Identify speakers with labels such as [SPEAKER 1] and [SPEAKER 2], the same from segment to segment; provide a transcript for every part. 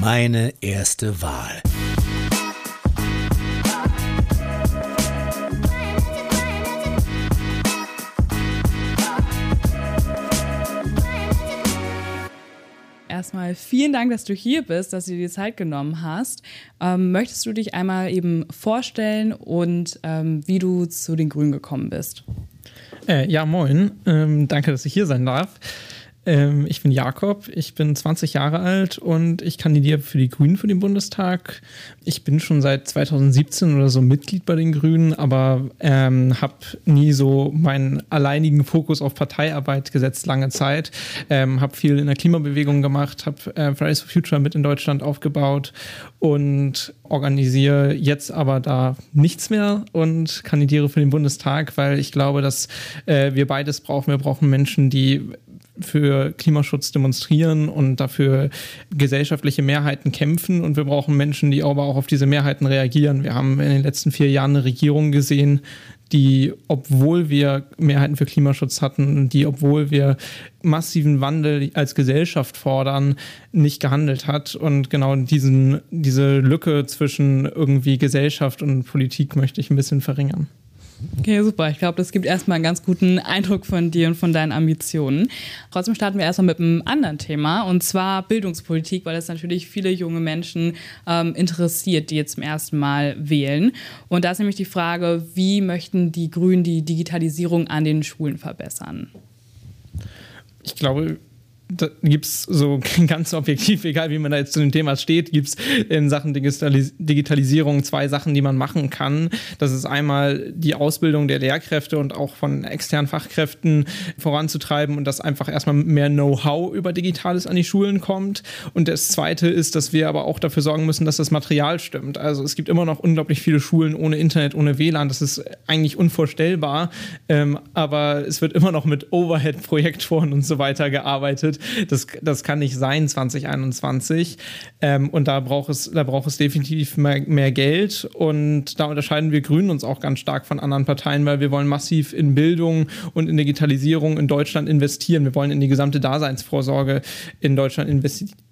[SPEAKER 1] Meine erste Wahl.
[SPEAKER 2] Erstmal vielen Dank, dass du hier bist, dass du dir die Zeit genommen hast. Ähm, möchtest du dich einmal eben vorstellen und ähm, wie du zu den Grünen gekommen bist?
[SPEAKER 3] Äh, ja, moin. Ähm, danke, dass ich hier sein darf. Ähm, ich bin Jakob, ich bin 20 Jahre alt und ich kandidiere für die Grünen für den Bundestag. Ich bin schon seit 2017 oder so Mitglied bei den Grünen, aber ähm, habe nie so meinen alleinigen Fokus auf Parteiarbeit gesetzt, lange Zeit. Ähm, habe viel in der Klimabewegung gemacht, habe äh, Fridays for Future mit in Deutschland aufgebaut und organisiere jetzt aber da nichts mehr und kandidiere für den Bundestag, weil ich glaube, dass äh, wir beides brauchen. Wir brauchen Menschen, die für Klimaschutz demonstrieren und dafür gesellschaftliche Mehrheiten kämpfen. Und wir brauchen Menschen, die aber auch auf diese Mehrheiten reagieren. Wir haben in den letzten vier Jahren eine Regierung gesehen, die, obwohl wir Mehrheiten für Klimaschutz hatten, die, obwohl wir massiven Wandel als Gesellschaft fordern, nicht gehandelt hat. Und genau diesen, diese Lücke zwischen irgendwie Gesellschaft und Politik möchte ich ein bisschen verringern.
[SPEAKER 2] Okay, super. Ich glaube, das gibt erstmal einen ganz guten Eindruck von dir und von deinen Ambitionen. Trotzdem starten wir erstmal mit einem anderen Thema und zwar Bildungspolitik, weil das natürlich viele junge Menschen ähm, interessiert, die jetzt zum ersten Mal wählen. Und da ist nämlich die Frage, wie möchten die Grünen die Digitalisierung an den Schulen verbessern?
[SPEAKER 3] Ich glaube, gibt es so ganz objektiv, egal wie man da jetzt zu dem Thema steht, gibt es in Sachen Digitalis Digitalisierung zwei Sachen, die man machen kann. Das ist einmal die Ausbildung der Lehrkräfte und auch von externen Fachkräften voranzutreiben und dass einfach erstmal mehr Know-how über Digitales an die Schulen kommt. Und das zweite ist, dass wir aber auch dafür sorgen müssen, dass das Material stimmt. Also es gibt immer noch unglaublich viele Schulen ohne Internet, ohne WLAN. Das ist eigentlich unvorstellbar. Ähm, aber es wird immer noch mit Overhead-Projektoren und so weiter gearbeitet das, das kann nicht sein 2021. Ähm, und da braucht es, da braucht es definitiv mehr, mehr Geld. Und da unterscheiden wir Grünen uns auch ganz stark von anderen Parteien, weil wir wollen massiv in Bildung und in Digitalisierung in Deutschland investieren. Wir wollen in die gesamte Daseinsvorsorge in Deutschland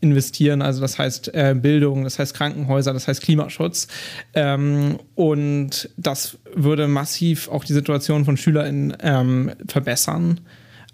[SPEAKER 3] investieren. Also das heißt äh, Bildung, das heißt Krankenhäuser, das heißt Klimaschutz. Ähm, und das würde massiv auch die Situation von SchülerInnen ähm, verbessern.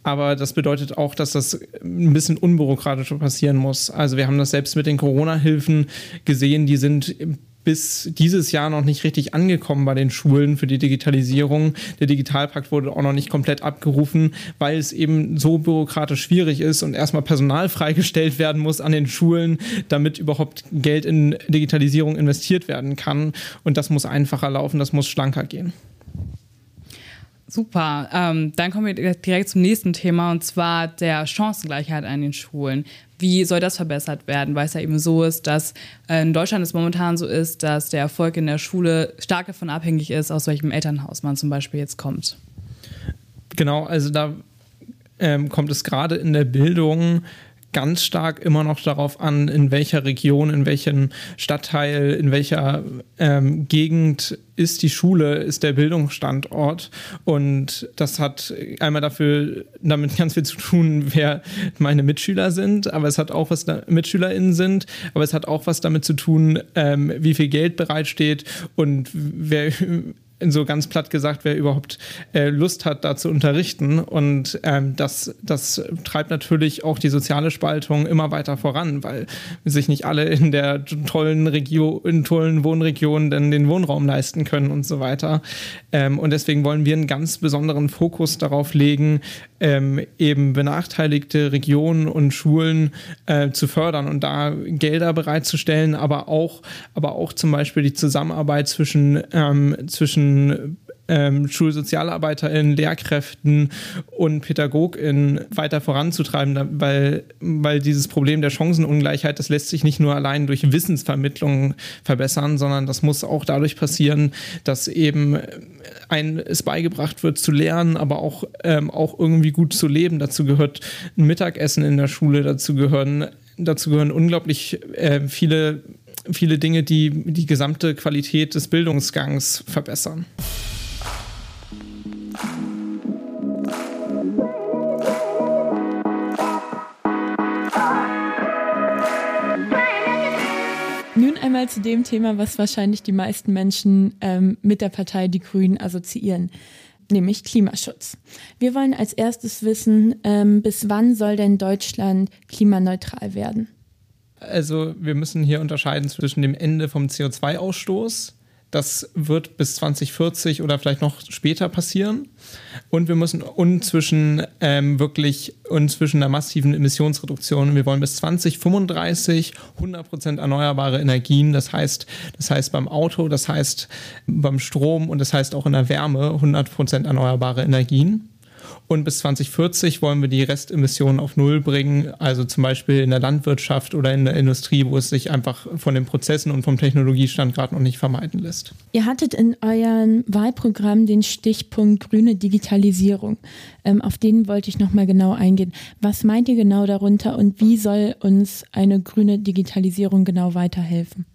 [SPEAKER 3] Aber das bedeutet auch, dass das ein bisschen unbürokratischer passieren muss. Also wir haben das selbst mit den Corona-Hilfen gesehen, die sind bis dieses Jahr noch nicht richtig angekommen bei den Schulen für die Digitalisierung. Der Digitalpakt wurde auch noch nicht komplett abgerufen, weil es eben so bürokratisch schwierig ist und erstmal Personal freigestellt werden muss an den Schulen, damit überhaupt Geld in Digitalisierung investiert werden kann. Und das muss einfacher laufen, das muss schlanker gehen.
[SPEAKER 2] Super. Ähm, dann kommen wir direkt zum nächsten Thema und zwar der Chancengleichheit an den Schulen. Wie soll das verbessert werden? Weil es ja eben so ist, dass äh, in Deutschland es momentan so ist, dass der Erfolg in der Schule stark davon abhängig ist, aus welchem Elternhaus man zum Beispiel jetzt kommt.
[SPEAKER 3] Genau, also da ähm, kommt es gerade in der Bildung ganz stark immer noch darauf an, in welcher Region, in welchem Stadtteil, in welcher ähm, Gegend ist die Schule, ist der Bildungsstandort. Und das hat einmal dafür damit ganz viel zu tun, wer meine Mitschüler sind, aber es hat auch was da, MitschülerInnen sind, aber es hat auch was damit zu tun, ähm, wie viel Geld bereitsteht und wer so ganz platt gesagt, wer überhaupt äh, Lust hat, da zu unterrichten. Und ähm, das, das treibt natürlich auch die soziale Spaltung immer weiter voran, weil sich nicht alle in der tollen Region, in tollen Wohnregionen denn den Wohnraum leisten können und so weiter. Ähm, und deswegen wollen wir einen ganz besonderen Fokus darauf legen, ähm, eben benachteiligte Regionen und Schulen äh, zu fördern und da Gelder bereitzustellen, aber auch, aber auch zum Beispiel die Zusammenarbeit zwischen, ähm, zwischen ähm, SchulsozialarbeiterInnen, Lehrkräften und PädagogInnen weiter voranzutreiben, weil, weil dieses Problem der Chancenungleichheit, das lässt sich nicht nur allein durch Wissensvermittlung verbessern, sondern das muss auch dadurch passieren, dass eben ein, es beigebracht wird zu lernen, aber auch, ähm, auch irgendwie gut zu leben. Dazu gehört ein Mittagessen in der Schule, dazu gehören, dazu gehören unglaublich äh, viele, viele Dinge, die die gesamte Qualität des Bildungsgangs verbessern.
[SPEAKER 4] mal zu dem Thema, was wahrscheinlich die meisten Menschen ähm, mit der Partei Die Grünen assoziieren, nämlich Klimaschutz. Wir wollen als erstes wissen, ähm, bis wann soll denn Deutschland klimaneutral werden?
[SPEAKER 3] Also wir müssen hier unterscheiden zwischen dem Ende vom CO2-Ausstoß das wird bis 2040 oder vielleicht noch später passieren. Und wir müssen und zwischen ähm, wirklich und zwischen einer massiven Emissionsreduktion. Wir wollen bis 2035 100% erneuerbare Energien. Das heißt, das heißt beim Auto, das heißt beim Strom und das heißt auch in der Wärme 100% erneuerbare Energien. Und bis 2040 wollen wir die Restemissionen auf Null bringen, also zum Beispiel in der Landwirtschaft oder in der Industrie, wo es sich einfach von den Prozessen und vom Technologiestand gerade noch nicht vermeiden lässt.
[SPEAKER 4] Ihr hattet in eurem Wahlprogramm den Stichpunkt grüne Digitalisierung. Ähm, auf den wollte ich nochmal genau eingehen. Was meint ihr genau darunter und wie soll uns eine grüne Digitalisierung genau weiterhelfen?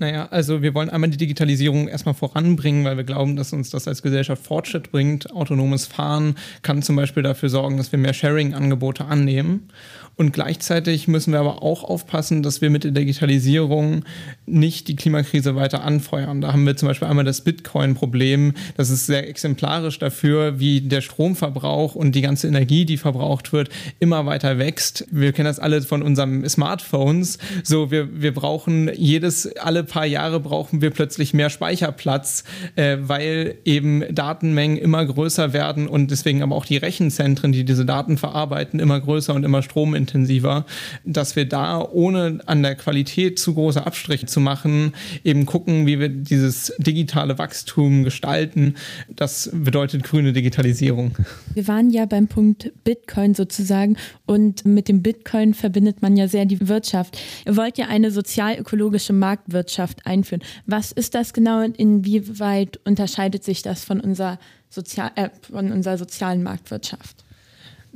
[SPEAKER 3] Naja, also wir wollen einmal die Digitalisierung erstmal voranbringen, weil wir glauben, dass uns das als Gesellschaft Fortschritt bringt. Autonomes Fahren kann zum Beispiel dafür sorgen, dass wir mehr Sharing-Angebote annehmen. Und gleichzeitig müssen wir aber auch aufpassen, dass wir mit der Digitalisierung nicht die Klimakrise weiter anfeuern. Da haben wir zum Beispiel einmal das Bitcoin-Problem. Das ist sehr exemplarisch dafür, wie der Stromverbrauch und die ganze Energie, die verbraucht wird, immer weiter wächst. Wir kennen das alle von unseren Smartphones. So, wir, wir brauchen jedes, alle paar Jahre brauchen wir plötzlich mehr Speicherplatz, äh, weil eben Datenmengen immer größer werden und deswegen aber auch die Rechenzentren, die diese Daten verarbeiten, immer größer und immer stromintensiver intensiver, dass wir da, ohne an der Qualität zu große Abstriche zu machen, eben gucken, wie wir dieses digitale Wachstum gestalten. Das bedeutet grüne Digitalisierung.
[SPEAKER 4] Wir waren ja beim Punkt Bitcoin sozusagen und mit dem Bitcoin verbindet man ja sehr die Wirtschaft. Ihr wollt ja eine sozial-ökologische Marktwirtschaft einführen. Was ist das genau und inwieweit unterscheidet sich das von unserer, Sozial äh, von unserer sozialen Marktwirtschaft?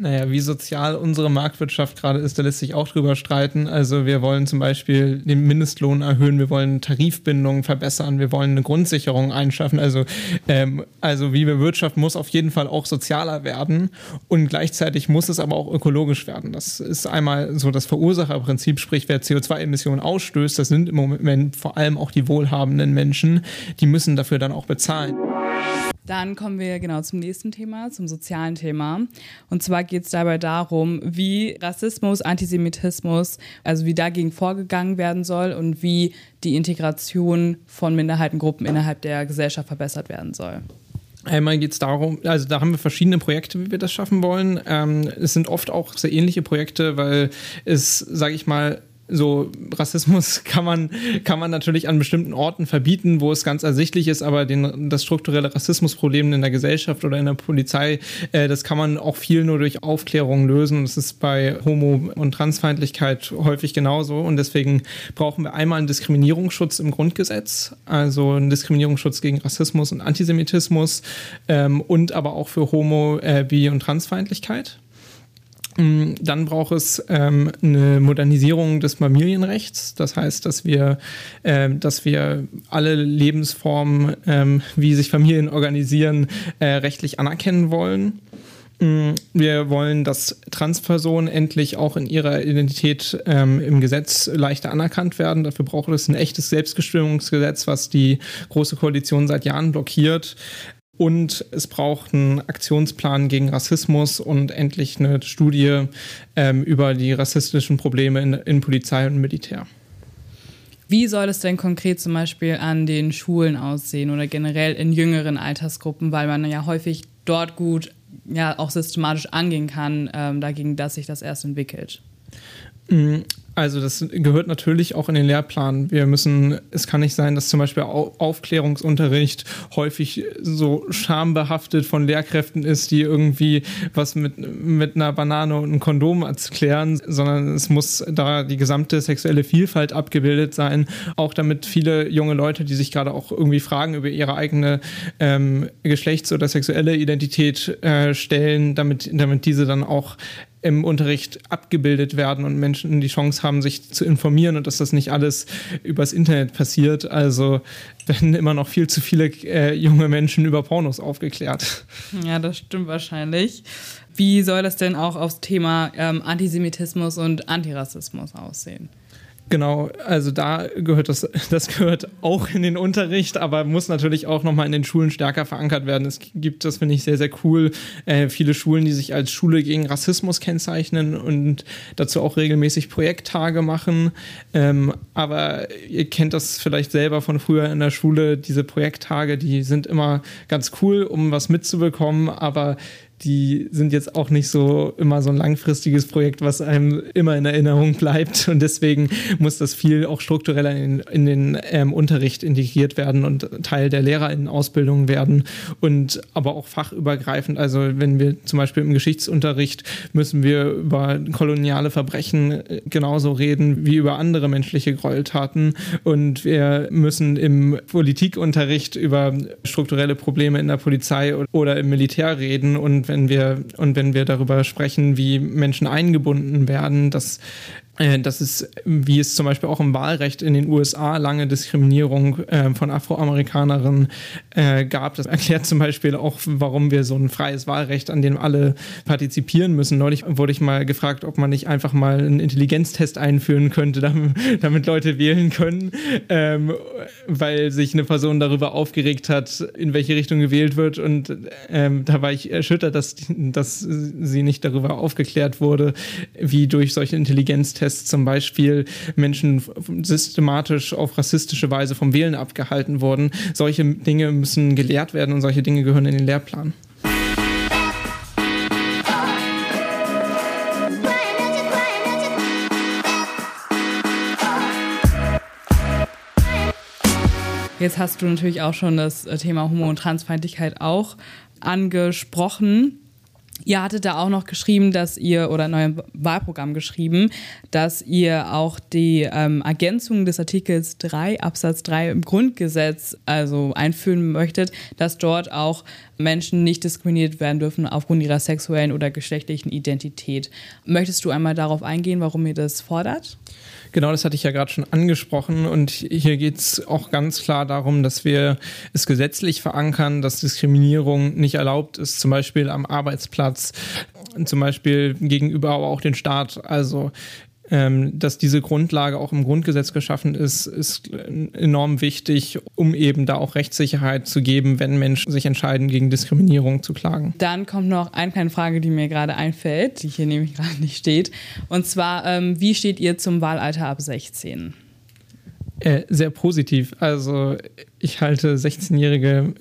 [SPEAKER 3] Naja, wie sozial unsere Marktwirtschaft gerade ist, da lässt sich auch drüber streiten. Also wir wollen zum Beispiel den Mindestlohn erhöhen, wir wollen Tarifbindungen verbessern, wir wollen eine Grundsicherung einschaffen. Also, ähm, also wie wir Wirtschaft muss auf jeden Fall auch sozialer werden und gleichzeitig muss es aber auch ökologisch werden. Das ist einmal so das Verursacherprinzip, sprich wer CO2-Emissionen ausstößt, das sind im Moment vor allem auch die wohlhabenden Menschen, die müssen dafür dann auch bezahlen.
[SPEAKER 2] Dann kommen wir genau zum nächsten Thema, zum sozialen Thema. Und zwar geht es dabei darum, wie Rassismus, Antisemitismus, also wie dagegen vorgegangen werden soll und wie die Integration von Minderheitengruppen innerhalb der Gesellschaft verbessert werden soll.
[SPEAKER 3] Einmal geht es darum, also da haben wir verschiedene Projekte, wie wir das schaffen wollen. Ähm, es sind oft auch sehr ähnliche Projekte, weil es, sage ich mal, so Rassismus kann man, kann man natürlich an bestimmten Orten verbieten, wo es ganz ersichtlich ist, aber den, das strukturelle Rassismusproblem in der Gesellschaft oder in der Polizei, äh, das kann man auch viel nur durch Aufklärung lösen. Das ist bei Homo- und Transfeindlichkeit häufig genauso. Und deswegen brauchen wir einmal einen Diskriminierungsschutz im Grundgesetz, also einen Diskriminierungsschutz gegen Rassismus und Antisemitismus ähm, und aber auch für Homo-, äh, Bi- und Transfeindlichkeit. Mm, dann braucht es ähm, eine Modernisierung des Familienrechts. Das heißt, dass wir, ähm, dass wir alle Lebensformen, ähm, wie sich Familien organisieren, äh, rechtlich anerkennen wollen. Mm, wir wollen, dass Transpersonen endlich auch in ihrer Identität ähm, im Gesetz leichter anerkannt werden. Dafür braucht es ein echtes Selbstbestimmungsgesetz, was die Große Koalition seit Jahren blockiert. Und es braucht einen Aktionsplan gegen Rassismus und endlich eine Studie ähm, über die rassistischen Probleme in, in Polizei und Militär.
[SPEAKER 2] Wie soll es denn konkret zum Beispiel an den Schulen aussehen oder generell in jüngeren Altersgruppen, weil man ja häufig dort gut ja auch systematisch angehen kann, ähm, dagegen, dass sich das erst entwickelt?
[SPEAKER 3] Also das gehört natürlich auch in den Lehrplan. Wir müssen, es kann nicht sein, dass zum Beispiel Aufklärungsunterricht häufig so schambehaftet von Lehrkräften ist, die irgendwie was mit, mit einer Banane und einem Kondom erklären, sondern es muss da die gesamte sexuelle Vielfalt abgebildet sein, auch damit viele junge Leute, die sich gerade auch irgendwie Fragen über ihre eigene ähm, Geschlechts- oder sexuelle Identität äh, stellen, damit, damit diese dann auch im Unterricht abgebildet werden und Menschen die Chance haben, sich zu informieren und dass das nicht alles übers Internet passiert. Also werden immer noch viel zu viele äh, junge Menschen über Pornos aufgeklärt.
[SPEAKER 2] Ja, das stimmt wahrscheinlich. Wie soll das denn auch aufs Thema ähm, Antisemitismus und Antirassismus aussehen?
[SPEAKER 3] Genau, also da gehört das, das gehört auch in den Unterricht, aber muss natürlich auch nochmal in den Schulen stärker verankert werden. Es gibt, das finde ich sehr, sehr cool, äh, viele Schulen, die sich als Schule gegen Rassismus kennzeichnen und dazu auch regelmäßig Projekttage machen. Ähm, aber ihr kennt das vielleicht selber von früher in der Schule, diese Projekttage, die sind immer ganz cool, um was mitzubekommen, aber die sind jetzt auch nicht so immer so ein langfristiges Projekt, was einem immer in Erinnerung bleibt. Und deswegen muss das viel auch struktureller in, in den ähm, Unterricht integriert werden und Teil der Lehrerinnenausbildung werden und aber auch fachübergreifend. Also wenn wir zum Beispiel im Geschichtsunterricht müssen wir über koloniale Verbrechen äh, genauso reden wie über andere menschliche Gräueltaten. Und wir müssen im Politikunterricht über strukturelle Probleme in der Polizei oder im Militär reden. Und wenn wir, und wenn wir darüber sprechen, wie Menschen eingebunden werden, dass äh, das ist, wie es zum Beispiel auch im Wahlrecht in den USA lange Diskriminierung äh, von Afroamerikanerinnen äh, gab. Das erklärt zum Beispiel auch, warum wir so ein freies Wahlrecht, an dem alle partizipieren müssen. Neulich wurde ich mal gefragt, ob man nicht einfach mal einen Intelligenztest einführen könnte, damit, damit Leute wählen können, ähm, weil sich eine Person darüber aufgeregt hat, in welche Richtung gewählt wird. Und ähm, da war ich erschüttert, dass, dass sie nicht darüber aufgeklärt wurde, wie durch solche Intelligenztests Tests zum Beispiel Menschen systematisch auf rassistische Weise vom Wählen abgehalten wurden. Solche Dinge müssen gelehrt werden und solche Dinge gehören in den Lehrplan.
[SPEAKER 2] Jetzt hast du natürlich auch schon das Thema Homo- und Transfeindlichkeit auch angesprochen. Ihr hattet da auch noch geschrieben, dass ihr, oder neues Wahlprogramm geschrieben, dass ihr auch die ähm, Ergänzung des Artikels 3 Absatz 3 im Grundgesetz also einführen möchtet, dass dort auch Menschen nicht diskriminiert werden dürfen aufgrund ihrer sexuellen oder geschlechtlichen Identität. Möchtest du einmal darauf eingehen, warum ihr das fordert?
[SPEAKER 3] Genau, das hatte ich ja gerade schon angesprochen. Und hier geht es auch ganz klar darum, dass wir es gesetzlich verankern, dass Diskriminierung nicht erlaubt ist, zum Beispiel am Arbeitsplatz, zum Beispiel gegenüber aber auch den Staat. Also ähm, dass diese Grundlage auch im Grundgesetz geschaffen ist, ist enorm wichtig, um eben da auch Rechtssicherheit zu geben, wenn Menschen sich entscheiden, gegen Diskriminierung zu klagen.
[SPEAKER 2] Dann kommt noch eine kleine Frage, die mir gerade einfällt, die hier nämlich gerade nicht steht. Und zwar, ähm, wie steht ihr zum Wahlalter ab 16?
[SPEAKER 3] Äh, sehr positiv. Also ich halte 16-jährige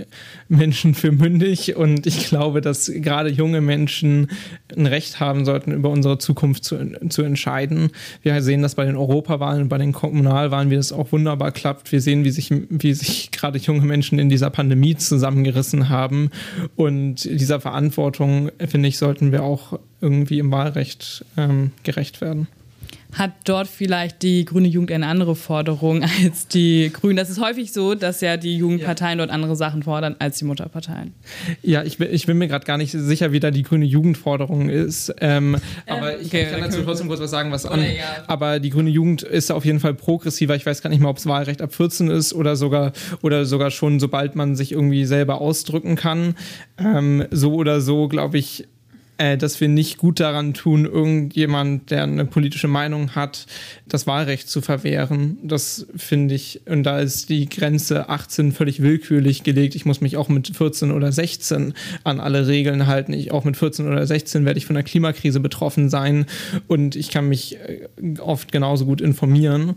[SPEAKER 3] Menschen für mündig und ich glaube, dass gerade junge Menschen ein Recht haben sollten, über unsere Zukunft zu, zu entscheiden. Wir sehen das bei den Europawahlen und bei den Kommunalwahlen, wie das auch wunderbar klappt. Wir sehen, wie sich, wie sich gerade junge Menschen in dieser Pandemie zusammengerissen haben. Und dieser Verantwortung, finde ich, sollten wir auch irgendwie im Wahlrecht ähm, gerecht werden
[SPEAKER 2] hat dort vielleicht die grüne Jugend eine andere Forderung als die Grünen. Das ist häufig so, dass ja die Jugendparteien ja. dort andere Sachen fordern als die Mutterparteien.
[SPEAKER 3] Ja, ich, ich bin mir gerade gar nicht sicher, wie da die grüne Jugendforderung ist. Ähm, aber ich, okay, kann dazu trotzdem kurz was sagen, was an. Ja. Aber die grüne Jugend ist auf jeden Fall progressiver. Ich weiß gar nicht mal, ob es Wahlrecht ab 14 ist oder sogar, oder sogar schon, sobald man sich irgendwie selber ausdrücken kann. Ähm, so oder so, glaube ich, äh, dass wir nicht gut daran tun, irgendjemand, der eine politische Meinung hat, das Wahlrecht zu verwehren. Das finde ich, und da ist die Grenze 18 völlig willkürlich gelegt. Ich muss mich auch mit 14 oder 16 an alle Regeln halten. Ich auch mit 14 oder 16 werde ich von der Klimakrise betroffen sein und ich kann mich äh, oft genauso gut informieren.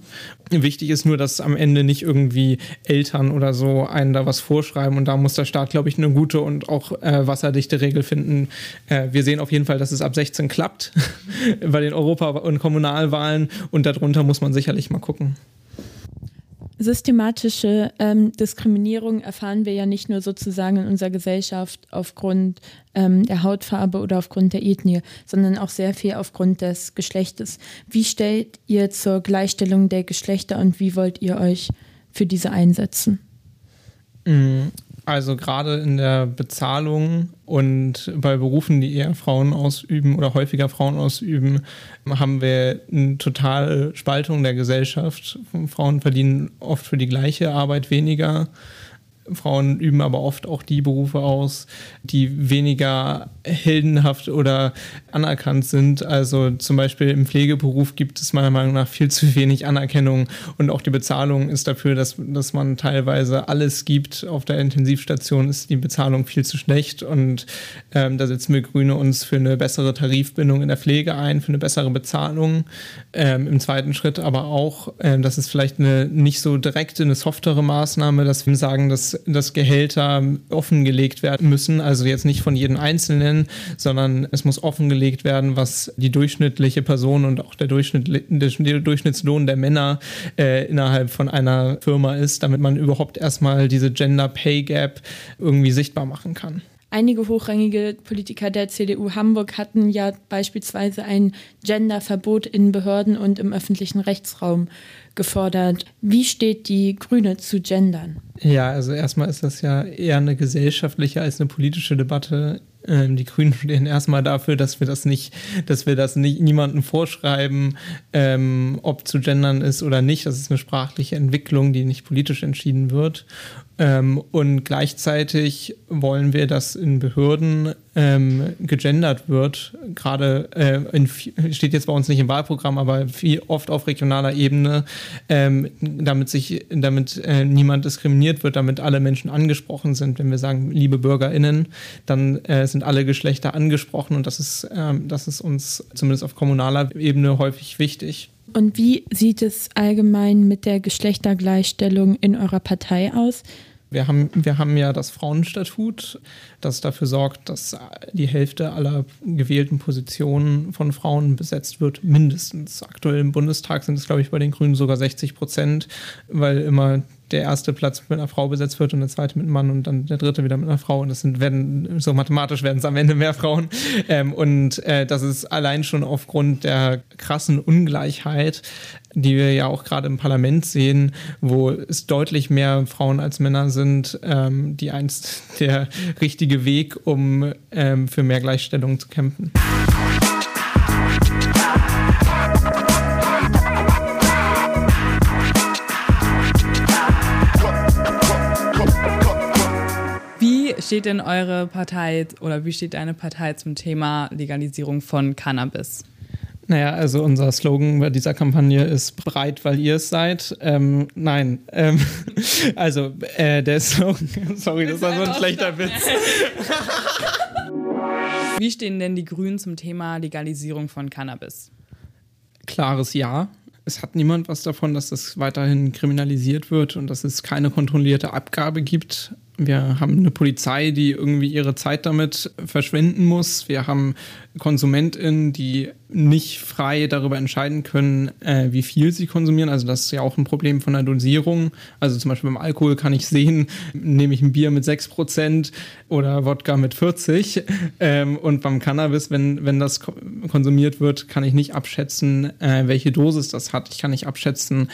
[SPEAKER 3] Wichtig ist nur, dass am Ende nicht irgendwie Eltern oder so einen da was vorschreiben und da muss der Staat, glaube ich, eine gute und auch äh, wasserdichte Regel finden. Äh, wir sehen sehen auf jeden Fall, dass es ab 16 klappt bei den Europa- und Kommunalwahlen und darunter muss man sicherlich mal gucken.
[SPEAKER 4] Systematische ähm, Diskriminierung erfahren wir ja nicht nur sozusagen in unserer Gesellschaft aufgrund ähm, der Hautfarbe oder aufgrund der Ethnie, sondern auch sehr viel aufgrund des Geschlechtes. Wie stellt ihr zur Gleichstellung der Geschlechter und wie wollt ihr euch für diese einsetzen?
[SPEAKER 3] Also gerade in der Bezahlung und bei Berufen, die eher Frauen ausüben oder häufiger Frauen ausüben, haben wir eine totale Spaltung der Gesellschaft. Frauen verdienen oft für die gleiche Arbeit weniger. Frauen üben aber oft auch die Berufe aus, die weniger heldenhaft oder anerkannt sind. Also zum Beispiel im Pflegeberuf gibt es meiner Meinung nach viel zu wenig Anerkennung und auch die Bezahlung ist dafür, dass, dass man teilweise alles gibt. Auf der Intensivstation ist die Bezahlung viel zu schlecht und ähm, da setzen wir Grüne uns für eine bessere Tarifbindung in der Pflege ein, für eine bessere Bezahlung. Ähm, Im zweiten Schritt aber auch, ähm, das ist vielleicht eine nicht so direkte, eine softere Maßnahme, dass wir sagen, dass, dass Gehälter offengelegt werden müssen. Also jetzt nicht von jedem Einzelnen, sondern es muss offengelegt werden, was die durchschnittliche Person und auch der, Durchschnitt, der Durchschnittslohn der Männer äh, innerhalb von einer Firma ist, damit man überhaupt erstmal diese Gender Pay Gap irgendwie sichtbar machen kann.
[SPEAKER 4] Einige hochrangige Politiker der CDU Hamburg hatten ja beispielsweise ein Genderverbot in Behörden und im öffentlichen Rechtsraum gefordert. Wie steht die Grüne zu Gendern?
[SPEAKER 3] Ja, also erstmal ist das ja eher eine gesellschaftliche als eine politische Debatte ähm, die Grünen stehen erstmal dafür, dass wir das nicht, dass wir das nicht niemandem vorschreiben, ähm, ob zu gendern ist oder nicht. Das ist eine sprachliche Entwicklung, die nicht politisch entschieden wird. Ähm, und gleichzeitig wollen wir, dass in Behörden ähm, gegendert wird. Gerade äh, steht jetzt bei uns nicht im Wahlprogramm, aber viel, oft auf regionaler Ebene, ähm, damit sich, damit äh, niemand diskriminiert wird, damit alle Menschen angesprochen sind. Wenn wir sagen, liebe BürgerInnen, dann äh, sind alle Geschlechter angesprochen und das ist, ähm, das ist uns zumindest auf kommunaler Ebene häufig wichtig.
[SPEAKER 4] Und wie sieht es allgemein mit der Geschlechtergleichstellung in eurer Partei aus?
[SPEAKER 3] Wir haben, wir haben ja das Frauenstatut, das dafür sorgt, dass die Hälfte aller gewählten Positionen von Frauen besetzt wird, mindestens. Aktuell im Bundestag sind es, glaube ich, bei den Grünen sogar 60 Prozent, weil immer der erste Platz mit einer Frau besetzt wird und der zweite mit einem Mann und dann der dritte wieder mit einer Frau. Und das sind, werden, so mathematisch werden es am Ende mehr Frauen. Ähm, und äh, das ist allein schon aufgrund der krassen Ungleichheit, die wir ja auch gerade im Parlament sehen, wo es deutlich mehr Frauen als Männer sind, ähm, die einst der richtige Weg, um ähm, für mehr Gleichstellung zu kämpfen.
[SPEAKER 2] Steht denn eure Partei oder wie steht deine Partei zum Thema Legalisierung von Cannabis?
[SPEAKER 3] Naja, also unser Slogan bei dieser Kampagne ist breit, weil ihr es seid. Ähm, nein, ähm, also äh, der Slogan, sorry, das war so ein schlechter Witz.
[SPEAKER 2] Wie stehen denn die Grünen zum Thema Legalisierung von Cannabis?
[SPEAKER 3] Klares Ja. Es hat niemand was davon, dass das weiterhin kriminalisiert wird und dass es keine kontrollierte Abgabe gibt wir haben eine Polizei, die irgendwie ihre Zeit damit verschwenden muss. Wir haben KonsumentInnen, die nicht frei darüber entscheiden können, äh, wie viel sie konsumieren. Also das ist ja auch ein Problem von der Dosierung. Also zum Beispiel beim Alkohol kann ich sehen, nehme ich ein Bier mit 6% oder Wodka mit 40. Ähm, und beim Cannabis, wenn, wenn das konsumiert wird, kann ich nicht abschätzen, äh, welche Dosis das hat. Ich kann nicht abschätzen,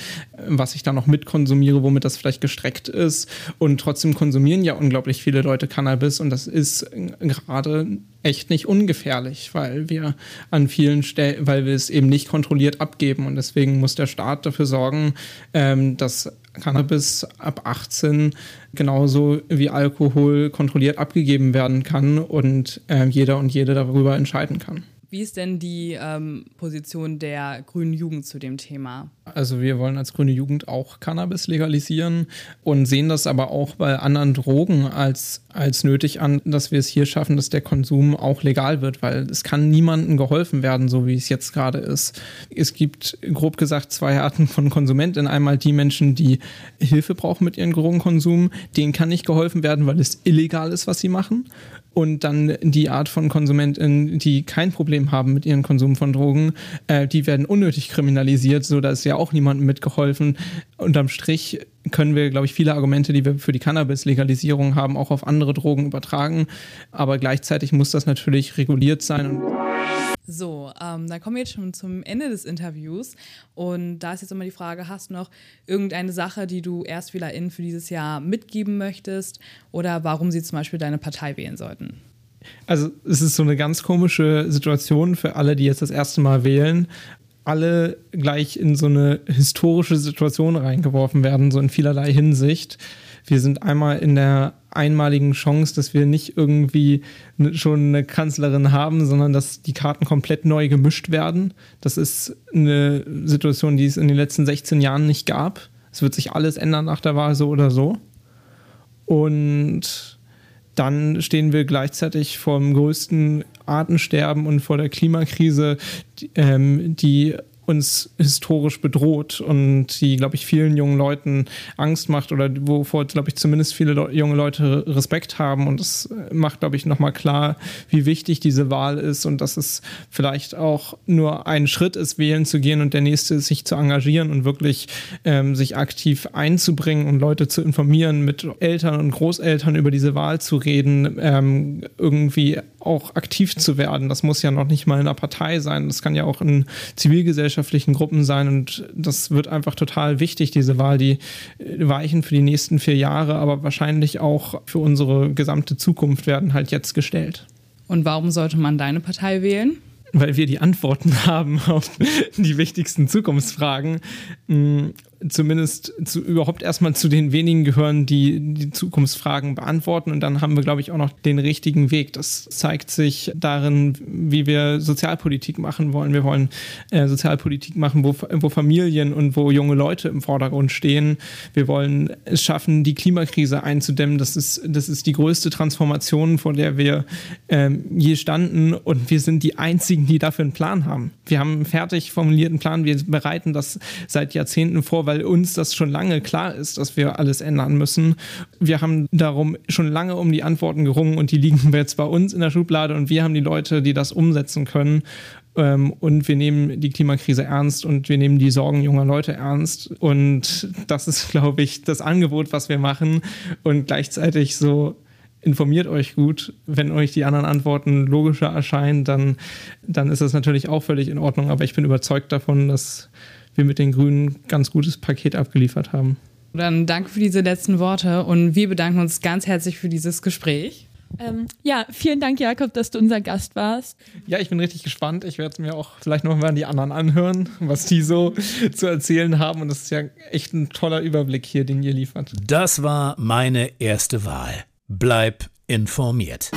[SPEAKER 3] was ich da noch mitkonsumiere, womit das vielleicht gestreckt ist. Und trotzdem konsumieren ja unglaublich viele Leute Cannabis und das ist gerade echt nicht ungefährlich, weil wir an vielen Stellen, weil wir es eben nicht kontrolliert abgeben und deswegen muss der Staat dafür sorgen, ähm, dass Cannabis ab 18 genauso wie Alkohol kontrolliert abgegeben werden kann und äh, jeder und jede darüber entscheiden kann.
[SPEAKER 2] Wie ist denn die ähm, Position der grünen Jugend zu dem Thema?
[SPEAKER 3] Also wir wollen als grüne Jugend auch Cannabis legalisieren und sehen das aber auch bei anderen Drogen als, als nötig an, dass wir es hier schaffen, dass der Konsum auch legal wird, weil es kann niemandem geholfen werden, so wie es jetzt gerade ist. Es gibt grob gesagt zwei Arten von Konsumenten. Einmal die Menschen, die Hilfe brauchen mit ihrem Drogenkonsum, denen kann nicht geholfen werden, weil es illegal ist, was sie machen und dann die Art von Konsumenten, die kein Problem haben mit ihrem Konsum von Drogen, äh, die werden unnötig kriminalisiert, so dass ja auch niemandem mitgeholfen. Unterm Strich können wir, glaube ich, viele Argumente, die wir für die Cannabis-Legalisierung haben, auch auf andere Drogen übertragen. Aber gleichzeitig muss das natürlich reguliert sein.
[SPEAKER 2] So, ähm, dann kommen wir jetzt schon zum Ende des Interviews. Und da ist jetzt immer die Frage, hast du noch irgendeine Sache, die du ErstwählerInnen für dieses Jahr mitgeben möchtest oder warum sie zum Beispiel deine Partei wählen sollten?
[SPEAKER 3] Also es ist so eine ganz komische Situation für alle, die jetzt das erste Mal wählen. Alle gleich in so eine historische Situation reingeworfen werden, so in vielerlei Hinsicht wir sind einmal in der einmaligen Chance, dass wir nicht irgendwie ne, schon eine Kanzlerin haben, sondern dass die Karten komplett neu gemischt werden. Das ist eine Situation, die es in den letzten 16 Jahren nicht gab. Es wird sich alles ändern nach der Wahl so oder so. Und dann stehen wir gleichzeitig vor dem größten Artensterben und vor der Klimakrise, die, ähm, die uns historisch bedroht und die, glaube ich, vielen jungen Leuten Angst macht oder wovor, glaube ich, zumindest viele Le junge Leute Respekt haben. Und das macht, glaube ich, nochmal klar, wie wichtig diese Wahl ist und dass es vielleicht auch nur ein Schritt ist, wählen zu gehen und der nächste ist, sich zu engagieren und wirklich ähm, sich aktiv einzubringen und Leute zu informieren, mit Eltern und Großeltern über diese Wahl zu reden, ähm, irgendwie auch aktiv zu werden. Das muss ja noch nicht mal in einer Partei sein. Das kann ja auch in zivilgesellschaftlichen Gruppen sein. Und das wird einfach total wichtig, diese Wahl. Die Weichen für die nächsten vier Jahre, aber wahrscheinlich auch für unsere gesamte Zukunft werden halt jetzt gestellt.
[SPEAKER 2] Und warum sollte man deine Partei wählen?
[SPEAKER 3] Weil wir die Antworten haben auf die wichtigsten Zukunftsfragen zumindest zu, überhaupt erstmal zu den wenigen gehören, die die Zukunftsfragen beantworten. Und dann haben wir, glaube ich, auch noch den richtigen Weg. Das zeigt sich darin, wie wir Sozialpolitik machen wollen. Wir wollen äh, Sozialpolitik machen, wo, wo Familien und wo junge Leute im Vordergrund stehen. Wir wollen es schaffen, die Klimakrise einzudämmen. Das ist, das ist die größte Transformation, vor der wir ähm, je standen. Und wir sind die Einzigen, die dafür einen Plan haben. Wir haben einen fertig formulierten Plan. Wir bereiten das seit Jahrzehnten vor, weil uns das schon lange klar ist, dass wir alles ändern müssen. Wir haben darum schon lange um die Antworten gerungen und die liegen jetzt bei uns in der Schublade und wir haben die Leute, die das umsetzen können. Ähm, und wir nehmen die Klimakrise ernst und wir nehmen die Sorgen junger Leute ernst. Und das ist, glaube ich, das Angebot, was wir machen. Und gleichzeitig so informiert euch gut. Wenn euch die anderen Antworten logischer erscheinen, dann, dann ist das natürlich auch völlig in Ordnung. Aber ich bin überzeugt davon, dass wir mit den Grünen ein ganz gutes Paket abgeliefert haben.
[SPEAKER 2] Dann danke für diese letzten Worte und wir bedanken uns ganz herzlich für dieses Gespräch.
[SPEAKER 4] Ähm, ja, vielen Dank, Jakob, dass du unser Gast warst.
[SPEAKER 3] Ja, ich bin richtig gespannt. Ich werde mir auch vielleicht noch mal die anderen anhören, was die so zu erzählen haben. Und das ist ja echt ein toller Überblick hier, den ihr liefert.
[SPEAKER 1] Das war meine erste Wahl. Bleib informiert.